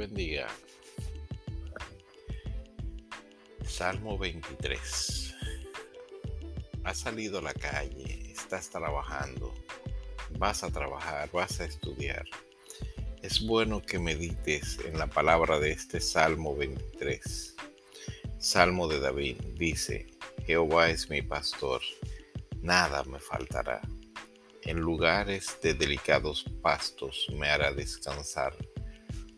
Bendiga. Salmo 23. Has salido a la calle, estás trabajando, vas a trabajar, vas a estudiar. Es bueno que medites en la palabra de este Salmo 23. Salmo de David dice, Jehová es mi pastor, nada me faltará. En lugares de delicados pastos me hará descansar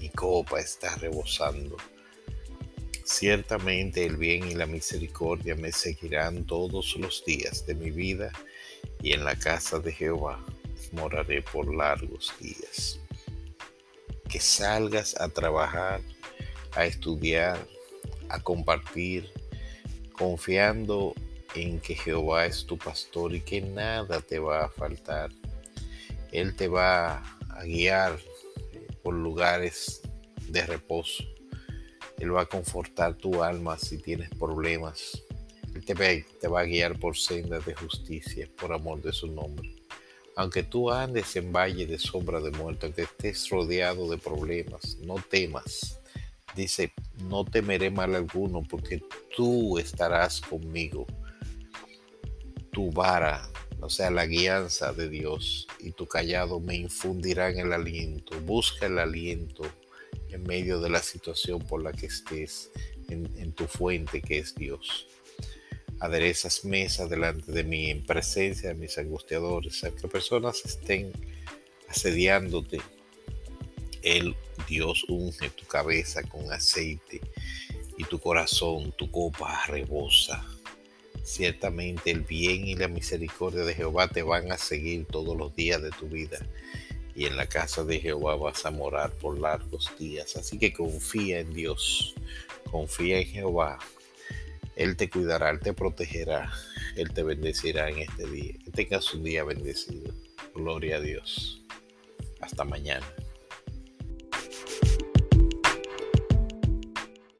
mi copa está rebosando. Ciertamente el bien y la misericordia me seguirán todos los días de mi vida y en la casa de Jehová moraré por largos días. Que salgas a trabajar, a estudiar, a compartir, confiando en que Jehová es tu pastor y que nada te va a faltar. Él te va a guiar por lugares de reposo. Él va a confortar tu alma si tienes problemas. Él te te va a guiar por sendas de justicia, por amor de su nombre. Aunque tú andes en valle de sombra de muerte, aunque estés rodeado de problemas, no temas. Dice, no temeré mal alguno porque tú estarás conmigo. Tu vara o sea, la guianza de Dios y tu callado me infundirán el aliento. Busca el aliento en medio de la situación por la que estés, en, tu fuente que es Dios. Aderezas mesa delante de mí en presencia de mis angustiadores, a que personas estén asediándote. El Dios unge tu cabeza con aceite y tu corazón, tu copa rebosa Ciertamente el bien y la misericordia de Jehová te van a seguir todos los días de tu vida. Y en la casa de Jehová vas a morar por largos días. Así que confía en Dios. Confía en Jehová. Él te cuidará, Él te protegerá. Él te bendecirá en este día. Que tengas un día bendecido. Gloria a Dios. Hasta mañana.